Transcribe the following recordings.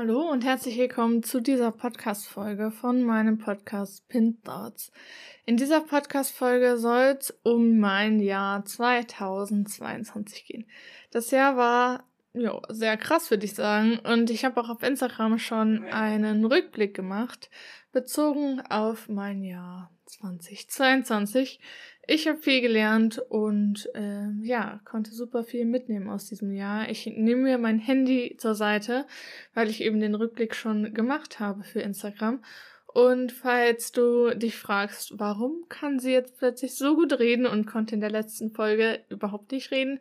Hallo und herzlich willkommen zu dieser Podcast-Folge von meinem Podcast Pin Thoughts. In dieser Podcast-Folge soll es um mein Jahr 2022 gehen. Das Jahr war jo, sehr krass, würde ich sagen. Und ich habe auch auf Instagram schon einen Rückblick gemacht, bezogen auf mein Jahr 2022. Ich habe viel gelernt und äh, ja, konnte super viel mitnehmen aus diesem Jahr. Ich nehme mir mein Handy zur Seite, weil ich eben den Rückblick schon gemacht habe für Instagram. Und falls du dich fragst, warum kann sie jetzt plötzlich so gut reden und konnte in der letzten Folge überhaupt nicht reden,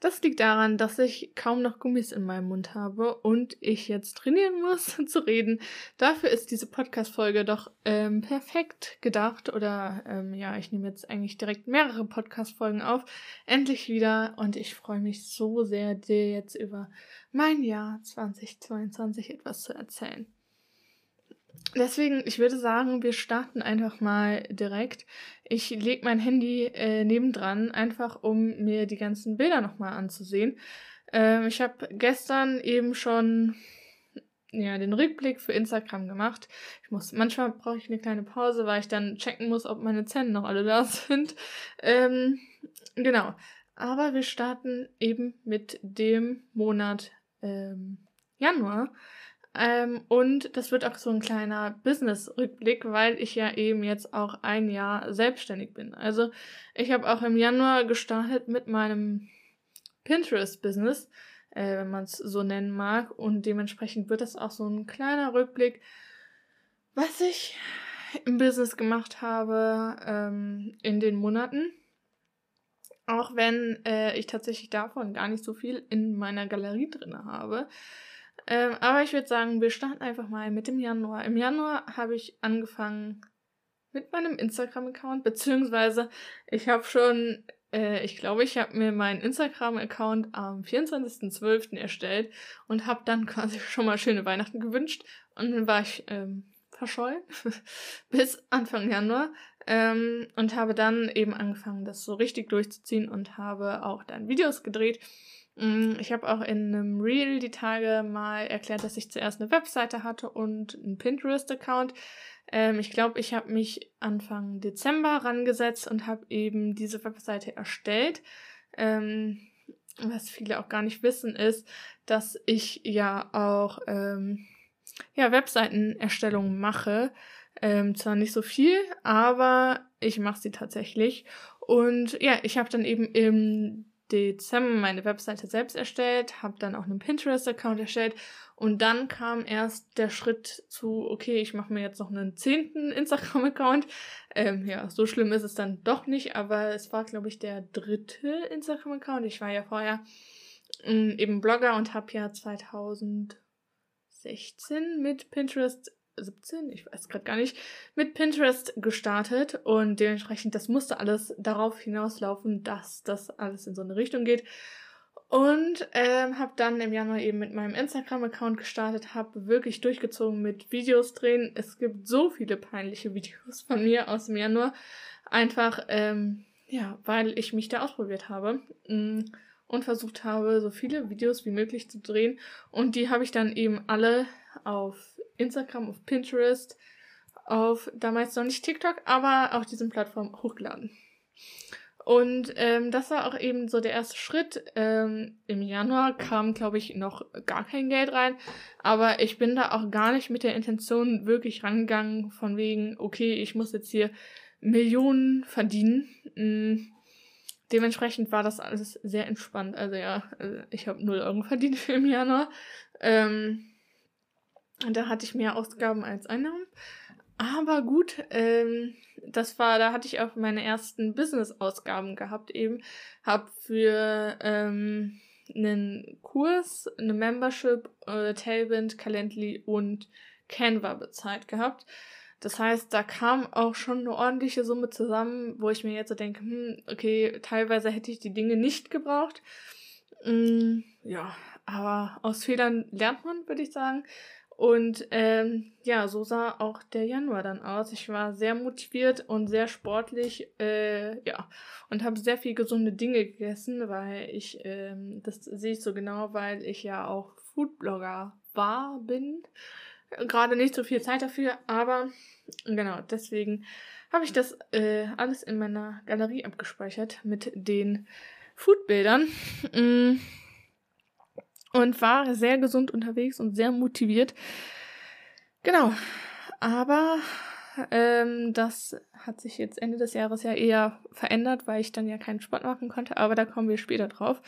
das liegt daran, dass ich kaum noch Gummis in meinem Mund habe und ich jetzt trainieren muss zu reden. Dafür ist diese Podcast-Folge doch ähm, perfekt gedacht. Oder ähm, ja, ich nehme jetzt eigentlich direkt mehrere Podcast-Folgen auf. Endlich wieder. Und ich freue mich so sehr, dir jetzt über mein Jahr 2022 etwas zu erzählen. Deswegen, ich würde sagen, wir starten einfach mal direkt. Ich lege mein Handy äh, nebendran, einfach um mir die ganzen Bilder nochmal anzusehen. Ähm, ich habe gestern eben schon ja, den Rückblick für Instagram gemacht. Ich muss, manchmal brauche ich eine kleine Pause, weil ich dann checken muss, ob meine Zähne noch alle da sind. Ähm, genau. Aber wir starten eben mit dem Monat ähm, Januar. Ähm, und das wird auch so ein kleiner Business-Rückblick, weil ich ja eben jetzt auch ein Jahr selbstständig bin. Also ich habe auch im Januar gestartet mit meinem Pinterest-Business, äh, wenn man es so nennen mag. Und dementsprechend wird das auch so ein kleiner Rückblick, was ich im Business gemacht habe ähm, in den Monaten. Auch wenn äh, ich tatsächlich davon gar nicht so viel in meiner Galerie drin habe. Ähm, aber ich würde sagen, wir starten einfach mal mit dem Januar. Im Januar habe ich angefangen mit meinem Instagram-Account, beziehungsweise ich habe schon, äh, ich glaube, ich habe mir meinen Instagram-Account am 24.12. erstellt und habe dann quasi schon mal schöne Weihnachten gewünscht. Und dann war ich ähm, verschollen bis Anfang Januar ähm, und habe dann eben angefangen, das so richtig durchzuziehen und habe auch dann Videos gedreht. Mm, ich habe auch in einem Reel die Tage mal erklärt, dass ich zuerst eine Webseite hatte und einen Pinterest-Account. Ähm, ich glaube, ich habe mich Anfang Dezember rangesetzt und habe eben diese Webseite erstellt. Ähm, was viele auch gar nicht wissen, ist, dass ich ja auch ähm, ja, Webseitenerstellung mache. Ähm, zwar nicht so viel, aber ich mache sie tatsächlich. Und ja, ich habe dann eben im Dezember meine Webseite selbst erstellt, habe dann auch einen Pinterest-Account erstellt und dann kam erst der Schritt zu, okay, ich mache mir jetzt noch einen zehnten Instagram-Account. Ähm, ja, so schlimm ist es dann doch nicht, aber es war, glaube ich, der dritte Instagram-Account. Ich war ja vorher ähm, eben Blogger und habe ja 2016 mit Pinterest 17, ich weiß gerade gar nicht, mit Pinterest gestartet und dementsprechend, das musste alles darauf hinauslaufen, dass das alles in so eine Richtung geht. Und ähm, habe dann im Januar eben mit meinem Instagram-Account gestartet, habe wirklich durchgezogen mit Videos drehen. Es gibt so viele peinliche Videos von mir aus dem Januar. Einfach, ähm, ja, weil ich mich da ausprobiert habe mm, und versucht habe, so viele Videos wie möglich zu drehen. Und die habe ich dann eben alle auf Instagram, auf Pinterest, auf damals noch nicht TikTok, aber auf diesen Plattformen hochgeladen. Und ähm, das war auch eben so der erste Schritt. Ähm, Im Januar kam, glaube ich, noch gar kein Geld rein. Aber ich bin da auch gar nicht mit der Intention wirklich rangegangen, von wegen, okay, ich muss jetzt hier Millionen verdienen. Dementsprechend war das alles sehr entspannt. Also ja, also ich habe 0 Euro verdient im Januar. Ähm, und da hatte ich mehr Ausgaben als Einnahmen. Aber gut, ähm, das war, da hatte ich auch meine ersten Business-Ausgaben gehabt eben. Hab für ähm, einen Kurs, eine Membership, äh, Tailwind, Calendly und Canva bezahlt gehabt. Das heißt, da kam auch schon eine ordentliche Summe zusammen, wo ich mir jetzt so denke, hm, okay, teilweise hätte ich die Dinge nicht gebraucht. Mm, ja, aber aus Fehlern lernt man, würde ich sagen. Und ähm, ja, so sah auch der Januar dann aus. Ich war sehr motiviert und sehr sportlich, äh, ja, und habe sehr viel gesunde Dinge gegessen, weil ich, ähm, das sehe ich so genau, weil ich ja auch Foodblogger war, bin. Gerade nicht so viel Zeit dafür, aber genau, deswegen habe ich das äh, alles in meiner Galerie abgespeichert mit den Foodbildern. Mm und war sehr gesund unterwegs und sehr motiviert. Genau. Aber ähm, das hat sich jetzt Ende des Jahres ja eher verändert, weil ich dann ja keinen Sport machen konnte, aber da kommen wir später drauf.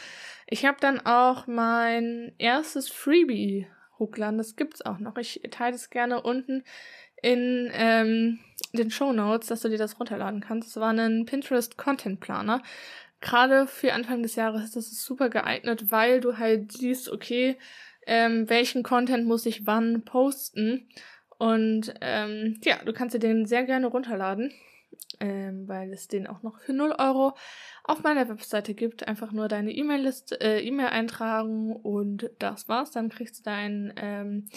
Ich habe dann auch mein erstes Freebie hochgeladen, das gibt's auch noch. Ich teile es gerne unten in ähm, den Show Notes, dass du dir das runterladen kannst. Es war ein Pinterest Content Planer gerade für Anfang des Jahres das ist super geeignet, weil du halt siehst, okay, ähm, welchen Content muss ich wann posten. Und ähm, ja, du kannst dir den sehr gerne runterladen, ähm, weil es den auch noch für 0 Euro auf meiner Webseite gibt. Einfach nur deine E-Mail-Liste, äh, E-Mail eintragen und das war's. Dann kriegst du deinen ähm,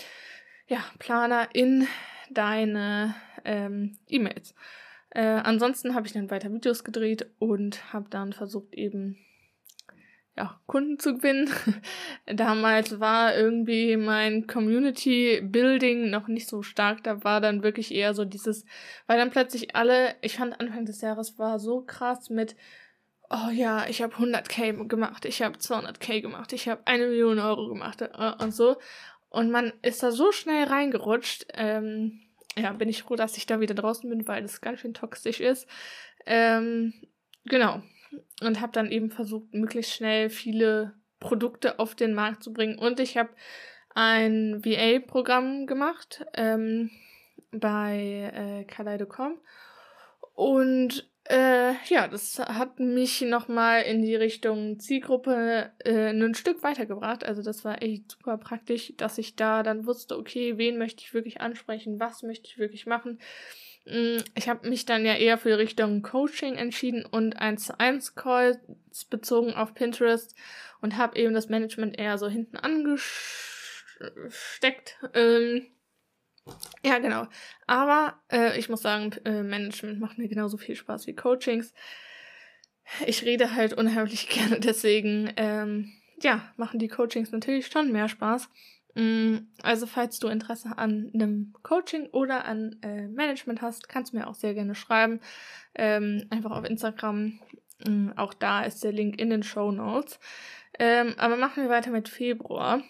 ja, Planer in deine ähm, E-Mails. Äh, ansonsten habe ich dann weiter Videos gedreht und habe dann versucht eben ja, Kunden zu gewinnen. Damals war irgendwie mein Community Building noch nicht so stark. Da war dann wirklich eher so dieses, weil dann plötzlich alle, ich fand Anfang des Jahres war so krass mit, oh ja, ich habe 100k gemacht, ich habe 200k gemacht, ich habe eine Million Euro gemacht äh, und so. Und man ist da so schnell reingerutscht. Ähm, ja, bin ich froh, dass ich da wieder draußen bin, weil das ganz schön toxisch ist. Ähm, genau. Und habe dann eben versucht, möglichst schnell viele Produkte auf den Markt zu bringen. Und ich habe ein VA-Programm gemacht ähm, bei äh, Kaleido.com. Und äh, ja, das hat mich nochmal in die Richtung Zielgruppe äh, ein Stück weitergebracht. Also das war echt super praktisch, dass ich da dann wusste, okay, wen möchte ich wirklich ansprechen, was möchte ich wirklich machen. Mm, ich habe mich dann ja eher für Richtung Coaching entschieden und 1 zu 1 Calls bezogen auf Pinterest und habe eben das Management eher so hinten angesteckt. Ähm, ja, genau. Aber äh, ich muss sagen, äh, Management macht mir genauso viel Spaß wie Coachings. Ich rede halt unheimlich gerne, deswegen, ähm, ja, machen die Coachings natürlich schon mehr Spaß. Mm, also, falls du Interesse an einem Coaching oder an äh, Management hast, kannst du mir auch sehr gerne schreiben. Ähm, einfach auf Instagram. Ähm, auch da ist der Link in den Show Notes. Ähm, aber machen wir weiter mit Februar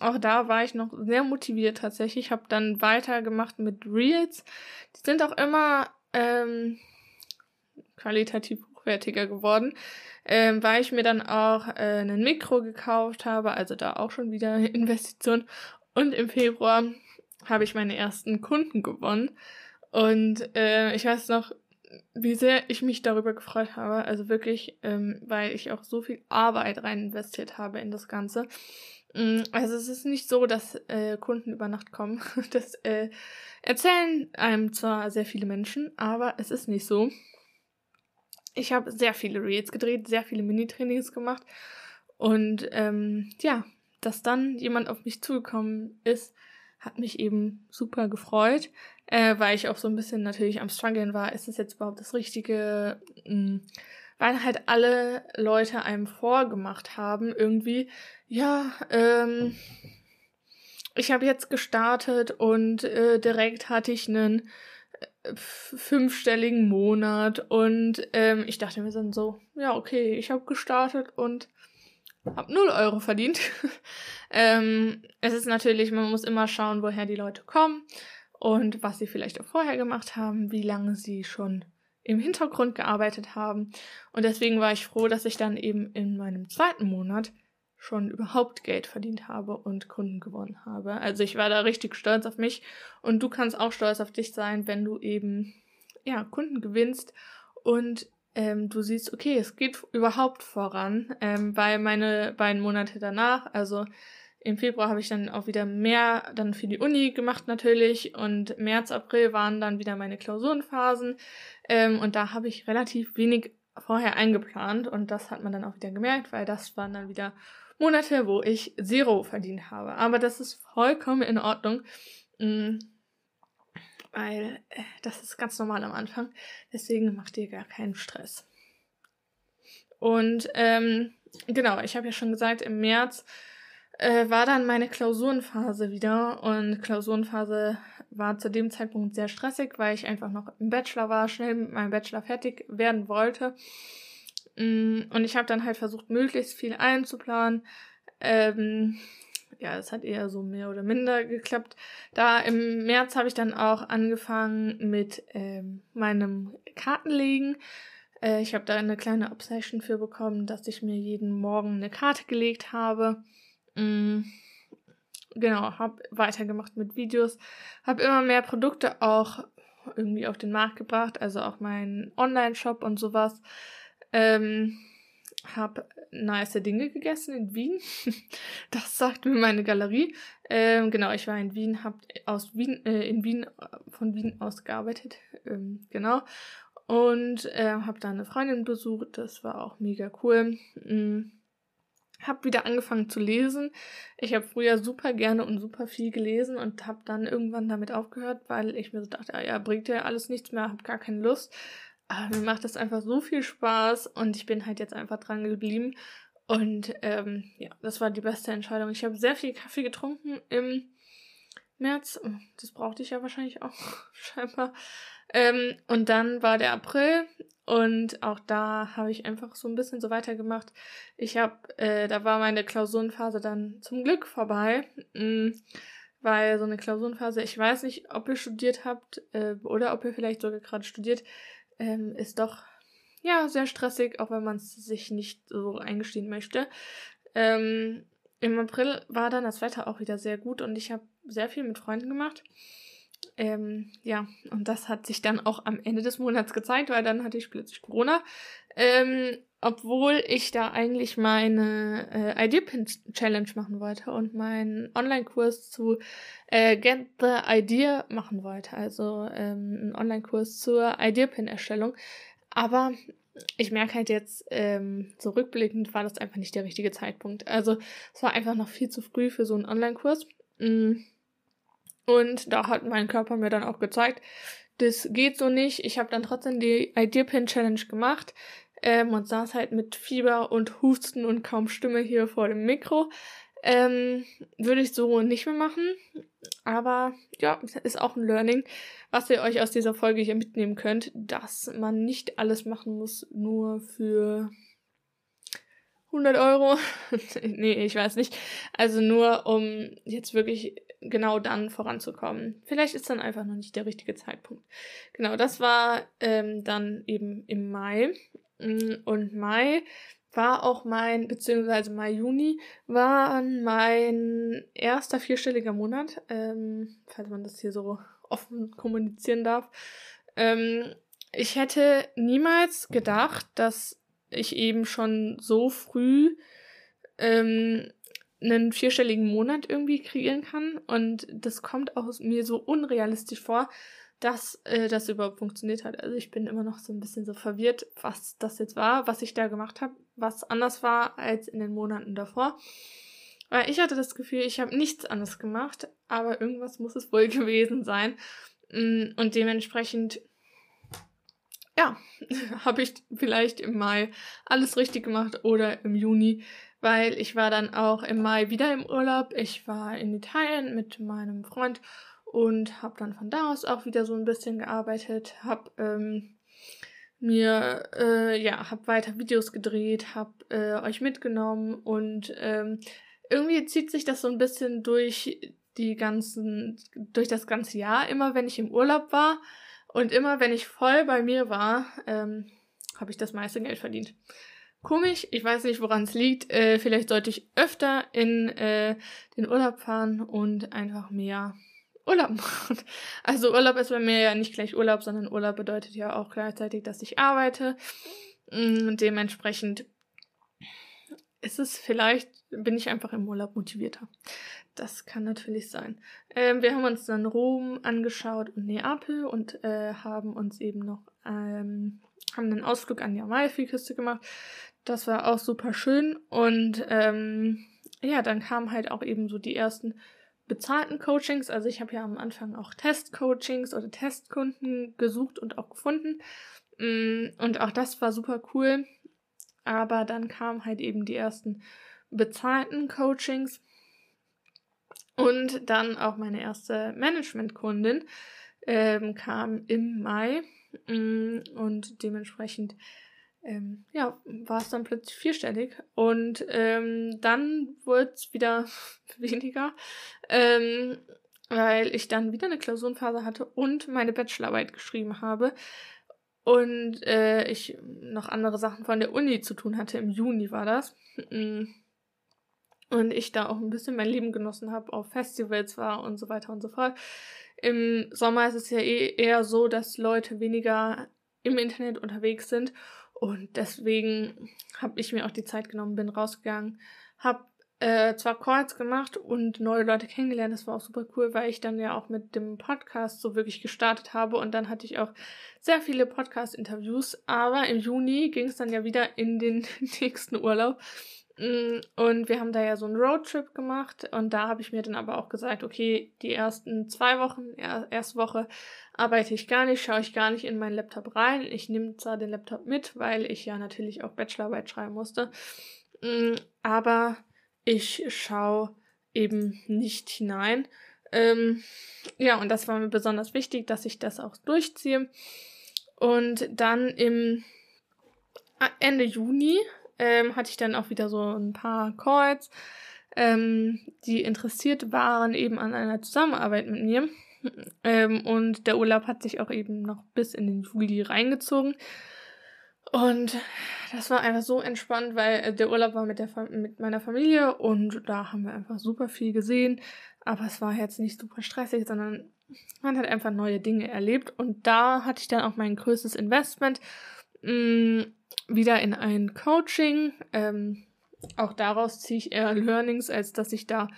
auch da war ich noch sehr motiviert tatsächlich. Ich habe dann weitergemacht mit Reels. Die sind auch immer ähm, qualitativ hochwertiger geworden, ähm, weil ich mir dann auch äh, ein Mikro gekauft habe, also da auch schon wieder Investition. Und im Februar habe ich meine ersten Kunden gewonnen. Und äh, ich weiß noch, wie sehr ich mich darüber gefreut habe. Also wirklich, ähm, weil ich auch so viel Arbeit rein investiert habe in das Ganze. Mm, also es ist nicht so, dass äh, Kunden über Nacht kommen. Das äh, erzählen einem zwar sehr viele Menschen, aber es ist nicht so. Ich habe sehr viele Reels gedreht, sehr viele Mini-Trainings gemacht und ähm, ja, dass dann jemand auf mich zugekommen ist, hat mich eben super gefreut, äh, weil ich auch so ein bisschen natürlich am struggeln war. Ist das jetzt überhaupt das Richtige? Mh, mm, weil halt alle Leute einem vorgemacht haben, irgendwie, ja, ähm, ich habe jetzt gestartet und äh, direkt hatte ich einen fünfstelligen Monat und ähm, ich dachte mir dann so, ja, okay, ich habe gestartet und habe null Euro verdient. ähm, es ist natürlich, man muss immer schauen, woher die Leute kommen und was sie vielleicht auch vorher gemacht haben, wie lange sie schon im Hintergrund gearbeitet haben. Und deswegen war ich froh, dass ich dann eben in meinem zweiten Monat schon überhaupt Geld verdient habe und Kunden gewonnen habe. Also ich war da richtig stolz auf mich und du kannst auch stolz auf dich sein, wenn du eben ja Kunden gewinnst und ähm, du siehst, okay, es geht überhaupt voran, ähm, weil meine beiden Monate danach, also im Februar habe ich dann auch wieder mehr dann für die Uni gemacht natürlich und März, April waren dann wieder meine Klausurenphasen ähm, und da habe ich relativ wenig vorher eingeplant und das hat man dann auch wieder gemerkt, weil das waren dann wieder Monate, wo ich Zero verdient habe. Aber das ist vollkommen in Ordnung, mm, weil äh, das ist ganz normal am Anfang. Deswegen macht ihr gar keinen Stress. Und ähm, genau, ich habe ja schon gesagt, im März äh, war dann meine Klausurenphase wieder und Klausurenphase war zu dem Zeitpunkt sehr stressig, weil ich einfach noch im Bachelor war, schnell mit meinem Bachelor fertig werden wollte. Mm, und ich habe dann halt versucht, möglichst viel einzuplanen. Ähm, ja, es hat eher so mehr oder minder geklappt. Da im März habe ich dann auch angefangen mit ähm, meinem Kartenlegen. Äh, ich habe da eine kleine Obsession für bekommen, dass ich mir jeden Morgen eine Karte gelegt habe. Mhm. Genau, habe weitergemacht mit Videos, habe immer mehr Produkte auch irgendwie auf den Markt gebracht, also auch meinen Online-Shop und sowas. Ähm, habe nice Dinge gegessen in Wien. das sagt mir meine Galerie. Ähm, genau, ich war in Wien, habe aus Wien, äh, in Wien, von Wien aus gearbeitet. Ähm, genau. Und äh, habe da eine Freundin besucht. Das war auch mega cool. Mhm habe wieder angefangen zu lesen. Ich habe früher super gerne und super viel gelesen und habe dann irgendwann damit aufgehört, weil ich mir so dachte, ah ja, bringt ja alles nichts mehr, habe gar keine Lust. Aber mir macht das einfach so viel Spaß und ich bin halt jetzt einfach dran geblieben. Und ähm, ja, das war die beste Entscheidung. Ich habe sehr viel Kaffee getrunken im März. Das brauchte ich ja wahrscheinlich auch, scheinbar. Ähm, und dann war der April und auch da habe ich einfach so ein bisschen so weitergemacht. Ich habe, äh, da war meine Klausurenphase dann zum Glück vorbei. Mh, mm, weil so eine Klausurenphase, ich weiß nicht, ob ihr studiert habt äh, oder ob ihr vielleicht sogar gerade studiert, ähm, ist doch ja sehr stressig, auch wenn man es sich nicht so eingestehen möchte. Ähm, Im April war dann das Wetter auch wieder sehr gut und ich habe sehr viel mit Freunden gemacht. Ähm, ja, und das hat sich dann auch am Ende des Monats gezeigt, weil dann hatte ich plötzlich Corona. Ähm, obwohl ich da eigentlich meine äh, Idea-Pin Challenge machen wollte und meinen Online-Kurs zu äh, Get the Idea machen wollte. Also ähm, einen Online-Kurs zur Idea-Pin-Erstellung. Aber ich merke halt jetzt, ähm, so rückblickend war das einfach nicht der richtige Zeitpunkt. Also es war einfach noch viel zu früh für so einen Online-Kurs. Mm. Und da hat mein Körper mir dann auch gezeigt, das geht so nicht. Ich habe dann trotzdem die Idea Pin Challenge gemacht ähm, und saß halt mit Fieber und Husten und kaum Stimme hier vor dem Mikro. Ähm, würde ich so nicht mehr machen. Aber ja, ist auch ein Learning, was ihr euch aus dieser Folge hier mitnehmen könnt, dass man nicht alles machen muss, nur für 100 Euro. nee, ich weiß nicht. Also nur, um jetzt wirklich genau dann voranzukommen. Vielleicht ist dann einfach noch nicht der richtige Zeitpunkt. Genau, das war ähm, dann eben im Mai. Mm, und Mai war auch mein, beziehungsweise Mai, Juni, war mein erster vierstelliger Monat, ähm, falls man das hier so offen kommunizieren darf. Ähm, ich hätte niemals gedacht, dass ich eben schon so früh ähm, einen vierstelligen Monat irgendwie kreieren kann. Und das kommt auch mir so unrealistisch vor, dass äh, das überhaupt funktioniert hat. Also ich bin immer noch so ein bisschen so verwirrt, was das jetzt war, was ich da gemacht habe, was anders war als in den Monaten davor. Weil ich hatte das Gefühl, ich habe nichts anderes gemacht, aber irgendwas muss es wohl gewesen sein. Mm, und dementsprechend ja, habe ich vielleicht im Mai alles richtig gemacht oder im Juni, weil ich war dann auch im Mai wieder im Urlaub. Ich war in Italien mit meinem Freund und habe dann von da aus auch wieder so ein bisschen gearbeitet, habe ähm, mir äh, ja habe weiter Videos gedreht, habe äh, euch mitgenommen und ähm, irgendwie zieht sich das so ein bisschen durch die ganzen durch das ganze Jahr immer, wenn ich im Urlaub war Und immer wenn ich voll bei mir war, ähm, habe ich das meiste Geld verdient. Komisch, ich weiß nicht, woran es liegt. Äh, vielleicht sollte ich öfter in äh, den Urlaub fahren und einfach mehr Urlaub machen. Also Urlaub ist bei mir ja nicht gleich Urlaub, sondern Urlaub bedeutet ja auch gleichzeitig, dass ich arbeite. Und mm, dementsprechend ist es vielleicht, bin ich einfach im Urlaub motivierter. Das kann natürlich sein. Ähm, wir haben uns dann Rom angeschaut und Neapel und äh, haben uns eben noch ähm, haben einen Ausflug an die Amalfiküste gemacht. Das war auch super schön und ähm, ja, dann kamen halt auch eben so die ersten bezahlten Coachings. Also ich habe ja am Anfang auch Testcoachings oder Testkunden gesucht und auch gefunden. Mm, und auch das war super cool. Aber dann kamen halt eben die ersten bezahlten Coachings. Und dann auch meine erste Management-Kundin ähm, kam im Mai. Mm, und dementsprechend ähm, ja, war es dann plötzlich vierstellig. Und ähm, dann wurde es wieder weniger, ähm, weil ich dann wieder eine Klausurenphase hatte und meine Bachelorarbeit geschrieben habe. Und äh, ich noch andere Sachen von der Uni zu tun hatte. Im Juni war das. Mm. Und ich da auch ein bisschen mein Leben genossen habe, auf Festivals war und so weiter und so fort. Im Sommer ist es ja eh eher so, dass Leute weniger im Internet unterwegs sind und deswegen habe ich mir auch die Zeit genommen, bin rausgegangen, habe äh, zwar Calls gemacht und neue Leute kennengelernt, das war auch super cool, weil ich dann ja auch mit dem Podcast so wirklich gestartet habe und dann hatte ich auch sehr viele Podcast-Interviews, aber im Juni ging es dann ja wieder in den nächsten Urlaub und wir haben da ja so einen Roadtrip gemacht und da habe ich mir dann aber auch gesagt, okay, die ersten zwei Wochen, erste Woche arbeite ich gar nicht, schaue ich gar nicht in meinen Laptop rein. Ich nehme zwar den Laptop mit, weil ich ja natürlich auch Bachelorarbeit schreiben musste, mm, aber ich schaue eben nicht hinein. Ähm, ja, und das war mir besonders wichtig, dass ich das auch durchziehe. Und dann im Ende Juni ähm, hatte ich dann auch wieder so ein paar Calls, ähm, die interessiert waren eben an einer Zusammenarbeit mit mir. Ähm, und der Urlaub hat sich auch eben noch bis in den Juli reingezogen. Und das war einfach so entspannt, weil äh, der Urlaub war mit, der mit meiner Familie und da haben wir einfach super viel gesehen. Aber es war jetzt nicht super stressig, sondern man hat einfach neue Dinge erlebt. Und da hatte ich dann auch mein größtes Investment. Mh, mm, wieder in ein Coaching. Ähm, auch daraus ziehe ich eher Learnings, als dass ich da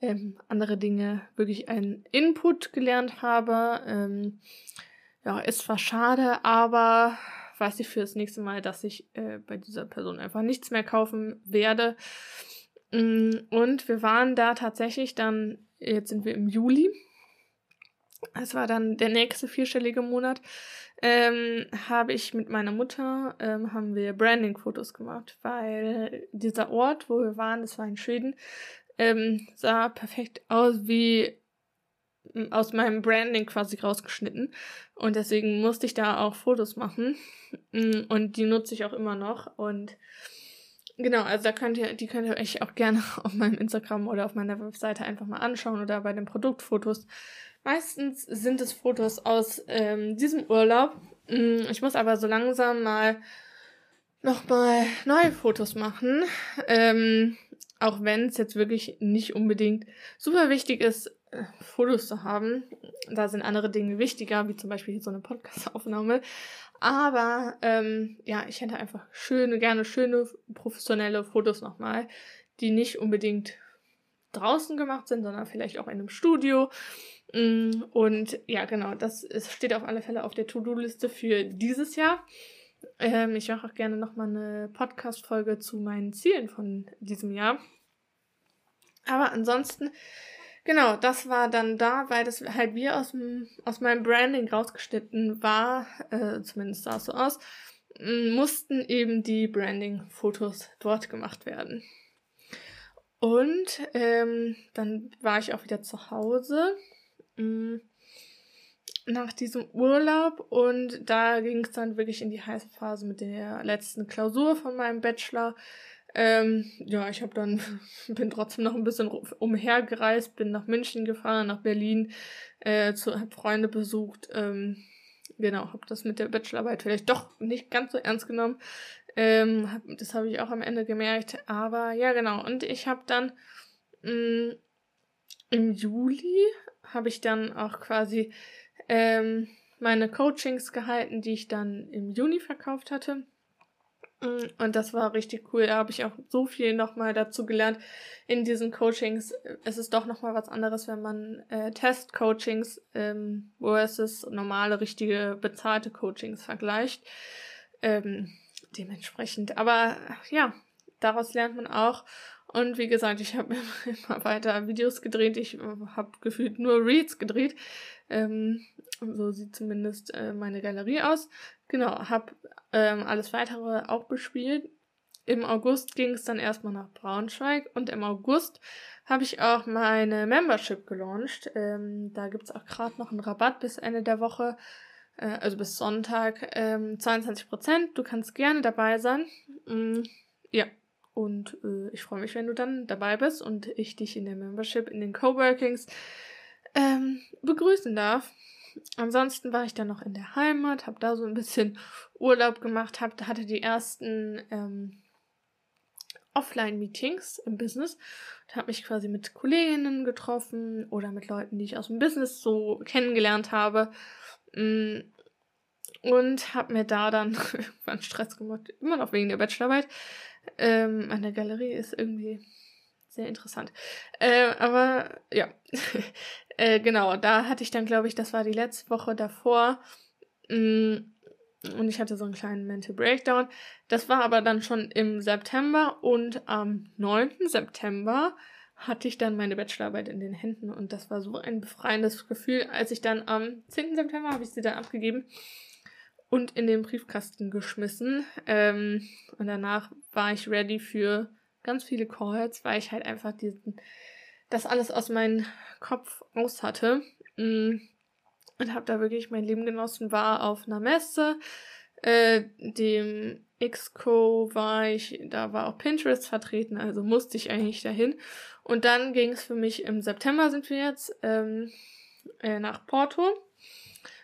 ähm, andere Dinge wirklich einen Input gelernt habe. Ähm, ja, ist zwar schade, aber weiß ich für das nächste Mal, dass ich äh, bei dieser Person einfach nichts mehr kaufen werde. Mm, und wir waren da tatsächlich dann, jetzt sind wir im Juli. Es war dann der nächste vierstellige Monat ähm, habe ich mit meiner Mutter, ähm, haben wir Branding-Fotos gemacht, weil dieser Ort, wo wir waren, das war in Schweden, ähm, sah perfekt aus wie aus meinem Branding quasi rausgeschnitten. Und deswegen musste ich da auch Fotos machen. Mm, und die nutze ich auch immer noch. Und genau, also da könnt ihr, die könnt ihr euch auch gerne auf meinem Instagram oder auf meiner Webseite einfach mal anschauen oder bei den Produktfotos Meistens sind es Fotos aus ähm, diesem Urlaub. Mm, ich muss aber so langsam mal nochmal neue Fotos machen. Ähm, auch wenn es jetzt wirklich nicht unbedingt super wichtig ist, äh, Fotos zu haben. Da sind andere Dinge wichtiger, wie zum Beispiel so eine Podcast-Aufnahme. Aber ähm, ja, ich hätte einfach schöne, gerne schöne, professionelle Fotos nochmal, die nicht unbedingt draußen gemacht sind, sondern vielleicht auch in einem Studio und ja, genau, das steht auf alle Fälle auf der To-Do-Liste für dieses Jahr. Ähm, ich mache auch gerne nochmal eine Podcast-Folge zu meinen Zielen von diesem Jahr. Aber ansonsten, genau, das war dann da, weil das halt wie aus, aus meinem Branding rausgeschnitten war, äh, zumindest sah es so aus, mm, mussten eben die Branding-Fotos dort gemacht werden. Und ähm, dann war ich auch wieder zu Hause Nach diesem Urlaub und da ging es dann wirklich in die heiße Phase mit der letzten Klausur von meinem Bachelor. Ähm, ja, ich habe dann bin trotzdem noch ein bisschen umhergereist, bin nach München gefahren, nach Berlin, äh, zu, hab Freunde besucht. Ähm, genau, habe das mit der Bachelorarbeit vielleicht doch nicht ganz so ernst genommen. Ähm, hab, das habe ich auch am Ende gemerkt. Aber ja, genau. Und ich habe dann mh, mm, im Juli habe ich dann auch quasi ähm, meine Coachings gehalten, die ich dann im Juni verkauft hatte. Mm, und das war richtig cool. Da habe ich auch so viel nochmal dazu gelernt in diesen Coachings. Es ist doch nochmal was anderes, wenn man äh, Test-Coachings ähm, versus normale, richtige, bezahlte Coachings vergleicht. Ähm, dementsprechend. Aber ja, daraus lernt man auch. Und wie gesagt, ich habe immer weiter Videos gedreht. Ich äh, habe gefühlt nur Reads gedreht. Ähm, so sieht zumindest äh, meine Galerie aus. Genau, habe ähm, alles weitere auch bespielt. Im August ging es dann erstmal nach Braunschweig und im August habe ich auch meine Membership gelauncht. Ähm, da gibt es auch gerade noch einen Rabatt bis Ende der Woche, äh, also bis Sonntag, ähm, 22%. Du kannst gerne dabei sein. Mm, ja, und äh, ich freue mich, wenn du dann dabei bist und ich dich in der Membership, in den Coworkings ähm, begrüßen darf. Ansonsten war ich dann noch in der Heimat, habe da so ein bisschen Urlaub gemacht, hab, hatte die ersten ähm, Offline-Meetings im Business und habe mich quasi mit Kolleginnen getroffen oder mit Leuten, die ich aus dem Business so kennengelernt habe. Mm, und habe mir da dann irgendwann Stress gemacht, immer noch wegen der Bachelorarbeit. Ähm, meine Galerie ist irgendwie sehr interessant. Äh, aber ja, äh, genau, da hatte ich dann, glaube ich, das war die letzte Woche davor. Mm, und ich hatte so einen kleinen Mental Breakdown. Das war aber dann schon im September und am 9. September hatte ich dann meine Bachelorarbeit in den Händen und das war so ein befreiendes Gefühl, als ich dann am 10. September habe ich sie dann abgegeben und in den Briefkasten geschmissen. Ähm, und danach war ich ready für ganz viele Calls, weil ich halt einfach diesen, das alles aus meinem Kopf raus hatte. Mm, und habe da wirklich mein Leben genossen, war auf einer Messe, äh, dem Xco war ich, da war auch Pinterest vertreten, also musste ich eigentlich dahin. Und dann ging es für mich im September sind wir jetzt ähm, äh, nach Porto.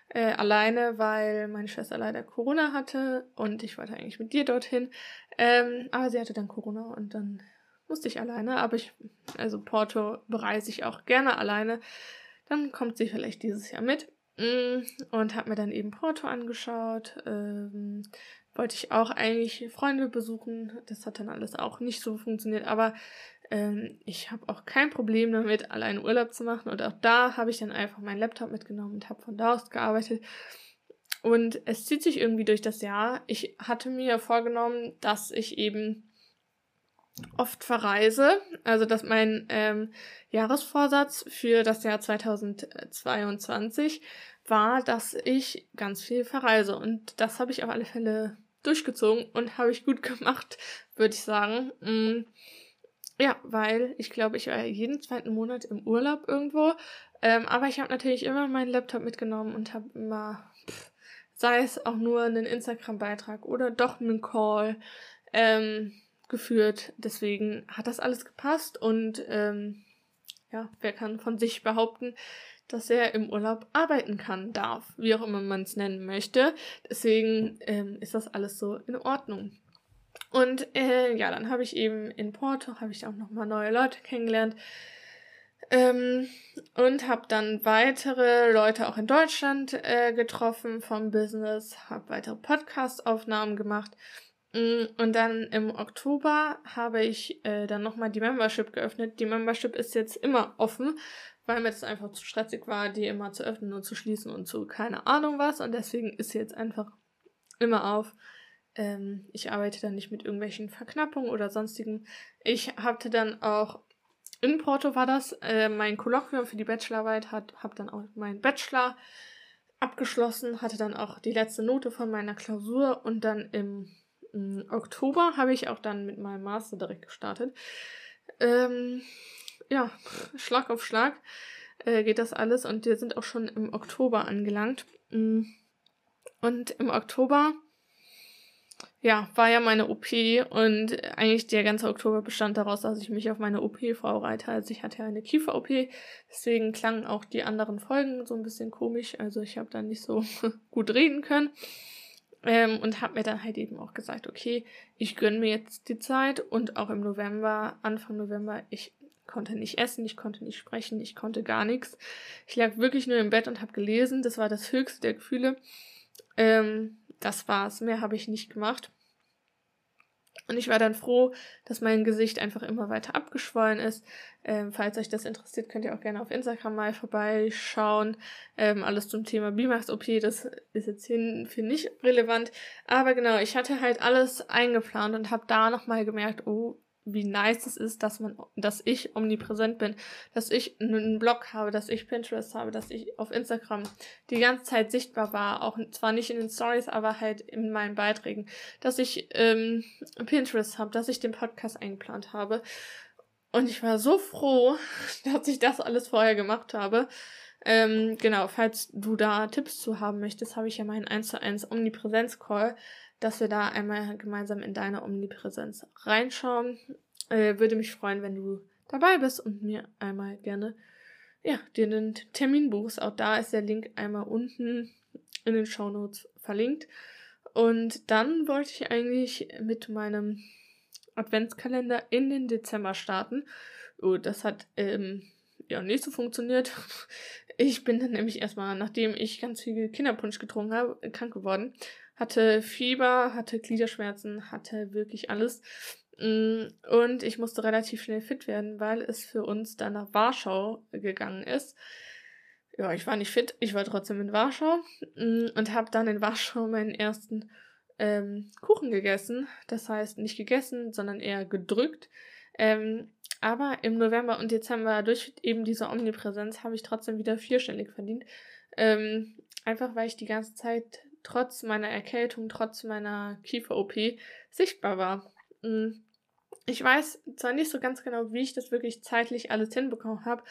Äh, alleine, weil meine Schwester leider Corona hatte und ich wollte eigentlich mit dir dorthin. Ähm, aber sie hatte dann Corona und dann musste ich alleine. Aber ich, also Porto bereise ich auch gerne alleine. Dann kommt sie vielleicht dieses Jahr mit. Mm, und habe mir dann eben Porto angeschaut. Ähm, wollte ich auch eigentlich Freunde besuchen. Das hat dann alles auch nicht so funktioniert. Aber ähm, ich habe auch kein Problem damit, allein Urlaub zu machen. Und auch da habe ich dann einfach meinen Laptop mitgenommen und habe von da aus gearbeitet. Und es zieht sich irgendwie durch das Jahr. Ich hatte mir vorgenommen, dass ich eben oft verreise. Also, dass mein ähm, Jahresvorsatz für das Jahr 2022 war, dass ich ganz viel verreise. Und das habe ich auf alle Fälle durchgezogen und habe ich gut gemacht, würde ich sagen. Mm, ja, weil ich glaube, ich war jeden zweiten Monat im Urlaub irgendwo. Ähm, aber ich habe natürlich immer meinen Laptop mitgenommen und habe immer, pff, sei es auch nur einen Instagram-Beitrag oder doch einen Call, ähm, geführt. Deswegen hat das alles gepasst und ähm, ja, wer kann von sich behaupten, dass er im Urlaub arbeiten kann, darf, wie auch immer man es nennen möchte. Deswegen ähm, ist das alles so in Ordnung. Und äh, ja, dann habe ich eben in Porto, habe ich auch nochmal neue Leute kennengelernt. Ähm, und habe dann weitere Leute auch in Deutschland äh, getroffen vom Business, habe weitere Podcast-Aufnahmen gemacht Mm, und dann im Oktober habe ich äh, dann nochmal die Membership geöffnet. Die Membership ist jetzt immer offen, weil mir das einfach zu stressig war, die immer zu öffnen und zu schließen und zu keine Ahnung was. Und deswegen ist sie jetzt einfach immer auf. Ähm, ich arbeite dann nicht mit irgendwelchen Verknappungen oder sonstigen. Ich hatte dann auch, in Porto war das, äh, mein Kolloquium für die Bachelorarbeit, hat, habe dann auch meinen Bachelor abgeschlossen, hatte dann auch die letzte Note von meiner Klausur und dann im Oktober habe ich auch dann mit meinem Master direkt gestartet. Ähm, ja, Schlag auf Schlag äh, geht das alles und wir sind auch schon im Oktober angelangt. Mm. Und im Oktober, ja, war ja meine OP und eigentlich der ganze Oktober bestand daraus, dass ich mich auf meine OP vorbereite. Also ich hatte ja eine Kiefer-OP, deswegen klangen auch die anderen Folgen so ein bisschen komisch. Also ich habe dann nicht so gut reden können. Ähm, und habe mir dann halt eben auch gesagt, okay, ich gönne mir jetzt die Zeit und auch im November, Anfang November, ich konnte nicht essen, ich konnte nicht sprechen, ich konnte gar nichts. Ich lag wirklich nur im Bett und habe gelesen. Das war das höchste der Gefühle. Ähm, das war's. Mehr habe ich nicht gemacht. Und ich war dann froh, dass mein Gesicht einfach immer weiter abgeschwollen ist. Ähm, falls euch das interessiert, könnt ihr auch gerne auf Instagram mal vorbeischauen. Ähm, alles zum Thema Bimax-OP, das ist jetzt hier für nicht relevant. Aber genau, ich hatte halt alles eingeplant und habe da nochmal gemerkt, oh, wie nice es ist, dass man, dass ich omnipräsent bin, dass ich einen Blog habe, dass ich Pinterest habe, dass ich auf Instagram die ganze Zeit sichtbar war, auch zwar nicht in den Stories, aber halt in meinen Beiträgen, dass ich ähm, Pinterest habe, dass ich den Podcast eingeplant habe. Und ich war so froh, dass ich das alles vorher gemacht habe. Ähm, genau, falls du da Tipps zu haben möchtest, habe ich ja meinen 1 zu 1 Omnipräsenz-Call dass wir da einmal gemeinsam in deine Omnipräsenz reinschauen. Äh, würde mich freuen, wenn du dabei bist und mir einmal gerne ja, dir den Termin buchst. Auch da ist der Link einmal unten in den Show Notes verlinkt. Und dann wollte ich eigentlich mit meinem Adventskalender in den Dezember starten. Oh, das hat ähm, ja nicht so funktioniert. Ich bin dann nämlich erstmal, nachdem ich ganz viel Kinderpunsch getrunken habe, krank geworden hatte Fieber, hatte Gliederschmerzen, hatte wirklich alles. Mm, und ich musste relativ schnell fit werden, weil es für uns dann nach Warschau gegangen ist. Ja, ich war nicht fit, ich war trotzdem in Warschau mm, und habe dann in Warschau meinen ersten ähm, Kuchen gegessen. Das heißt, nicht gegessen, sondern eher gedrückt. Ähm, aber im November und Dezember durch eben diese Omnipräsenz habe ich trotzdem wieder vierstellig verdient. Ähm, einfach weil ich die ganze Zeit trotz meiner Erkältung, trotz meiner Kiefer-OP sichtbar war. Mm. Ich weiß zwar nicht so ganz genau, wie ich das wirklich zeitlich alles hinbekommen habe,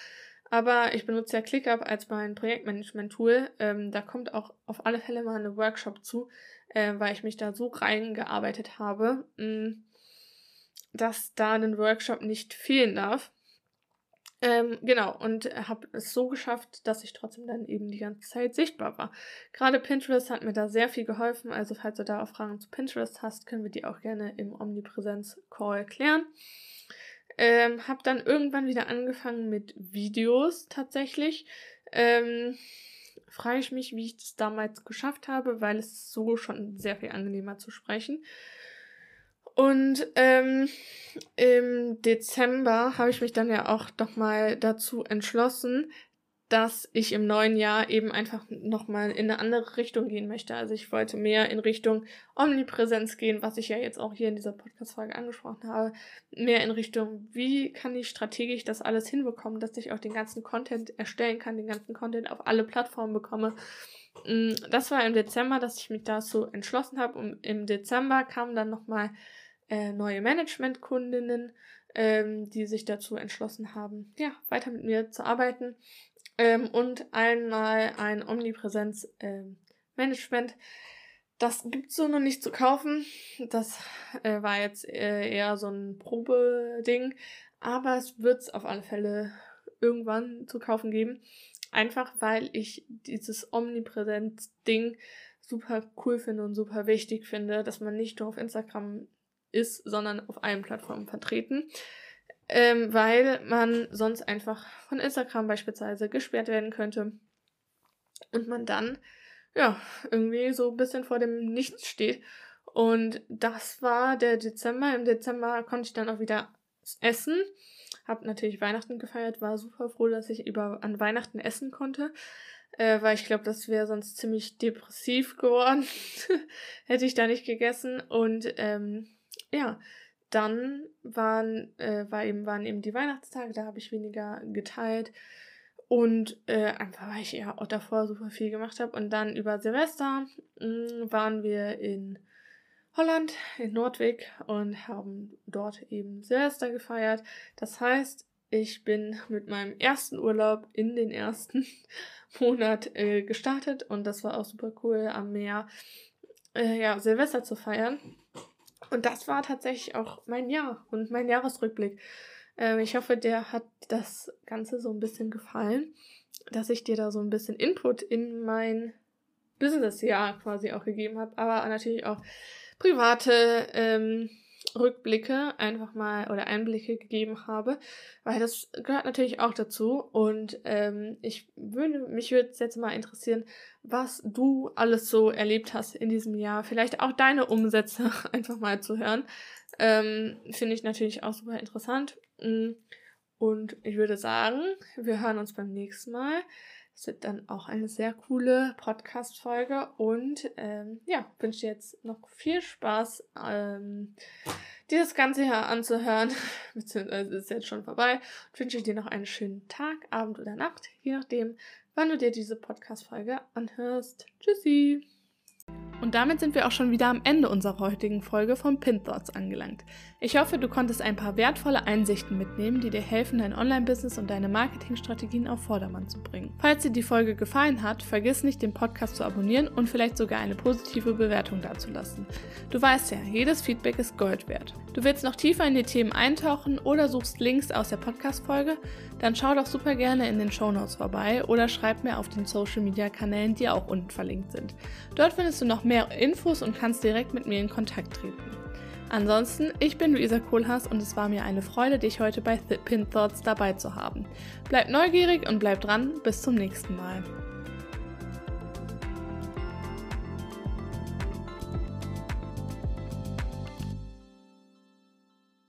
aber ich benutze ja ClickUp als mein Projektmanagement-Tool. Ähm, da kommt auch auf alle Fälle mal eine Workshop zu, äh, weil ich mich da so reingearbeitet habe, mh, mm, dass da ein Workshop nicht fehlen darf. Ähm, genau, und habe es so geschafft, dass ich trotzdem dann eben die ganze Zeit sichtbar war. Gerade Pinterest hat mir da sehr viel geholfen, also falls du da auch Fragen zu Pinterest hast, können wir die auch gerne im Omnipräsenz-Call klären. Ähm, habe dann irgendwann wieder angefangen mit Videos tatsächlich. Ähm, frage ich mich, wie ich das damals geschafft habe, weil es so schon sehr viel angenehmer zu sprechen. Und ähm, im Dezember habe ich mich dann ja auch nochmal dazu entschlossen, dass ich im neuen Jahr eben einfach nochmal in eine andere Richtung gehen möchte. Also ich wollte mehr in Richtung Omnipräsenz gehen, was ich ja jetzt auch hier in dieser Podcast-Folge angesprochen habe. Mehr in Richtung, wie kann ich strategisch das alles hinbekommen, dass ich auch den ganzen Content erstellen kann, den ganzen Content auf alle Plattformen bekomme. Mm, das war im Dezember, dass ich mich dazu entschlossen habe. Und im Dezember kam dann nochmal äh, neue Management-Kundinnen, ähm, die sich dazu entschlossen haben, ja, weiter mit mir zu arbeiten. Ähm, und einmal ein Omnipräsenz-Management. Ähm, das gibt's so noch nicht zu kaufen. Das äh, war jetzt äh, eher so ein Probeding. Aber es wird's auf alle Fälle irgendwann zu kaufen geben. Einfach weil ich dieses Omnipräsenz-Ding super cool finde und super wichtig finde, dass man nicht nur auf Instagram ist, sondern auf allen Plattformen vertreten. Ähm, weil man sonst einfach von Instagram beispielsweise gesperrt werden könnte und man dann ja irgendwie so ein bisschen vor dem Nichts steht. Und das war der Dezember. Im Dezember konnte ich dann auch wieder essen. Hab natürlich Weihnachten gefeiert, war super froh, dass ich über an Weihnachten essen konnte. Äh, weil ich glaube, das wäre sonst ziemlich depressiv geworden. Hätte ich da nicht gegessen. Und ähm, ja, dann waren, äh, war eben, waren eben die Weihnachtstage, da habe ich weniger geteilt. Und äh, einfach, weil ich ja auch davor super viel gemacht habe. Und dann über Silvester mh, mm, waren wir in Holland, in Nordwig und haben dort eben Silvester gefeiert. Das heißt, ich bin mit meinem ersten Urlaub in den ersten Monat äh, gestartet und das war auch super cool am Meer äh, ja, Silvester zu feiern. Und das war tatsächlich auch mein Jahr und mein Jahresrückblick. Ähm, ich hoffe, der hat das Ganze so ein bisschen gefallen, dass ich dir da so ein bisschen Input in mein Business-Jahr quasi auch gegeben habe, aber natürlich auch private ähm, Rückblicke einfach mal oder Einblicke gegeben habe, weil das gehört natürlich auch dazu. Und ähm, ich würde mich würde jetzt mal interessieren, was du alles so erlebt hast in diesem Jahr, vielleicht auch deine Umsätze einfach mal zu hören, ähm, finde ich natürlich auch super interessant. Mm, und ich würde sagen, wir hören uns beim nächsten Mal. Es wird dann auch eine sehr coole Podcast-Folge und ähm, ja, wünsche dir jetzt noch viel Spaß, ähm, dir das Ganze hier anzuhören, beziehungsweise ist jetzt schon vorbei und wünsche dir noch einen schönen Tag, Abend oder Nacht, je nachdem, wann du dir diese Podcast-Folge anhörst. Tschüssi! Und damit sind wir auch schon wieder am Ende unserer heutigen Folge von Pin Thoughts angelangt. Ich hoffe, du konntest ein paar wertvolle Einsichten mitnehmen, die dir helfen, dein Online-Business und deine Marketingstrategien auf Vordermann zu bringen. Falls dir die Folge gefallen hat, vergiss nicht, den Podcast zu abonnieren und vielleicht sogar eine positive Bewertung dazulassen. Du weißt ja, jedes Feedback ist Gold wert. Du willst noch tiefer in die Themen eintauchen oder suchst Links aus der Podcast-Folge? Dann schau doch super gerne in den Show Notes vorbei oder schreib mir auf den Social-Media-Kanälen, die auch unten verlinkt sind. Dort findest du noch mehr Infos und kannst direkt mit mir in Kontakt treten. Ansonsten, ich bin Luisa Kohlhaas und es war mir eine Freude, dich heute bei Pin Thoughts dabei zu haben. Bleib neugierig und bleib dran, bis zum nächsten Mal.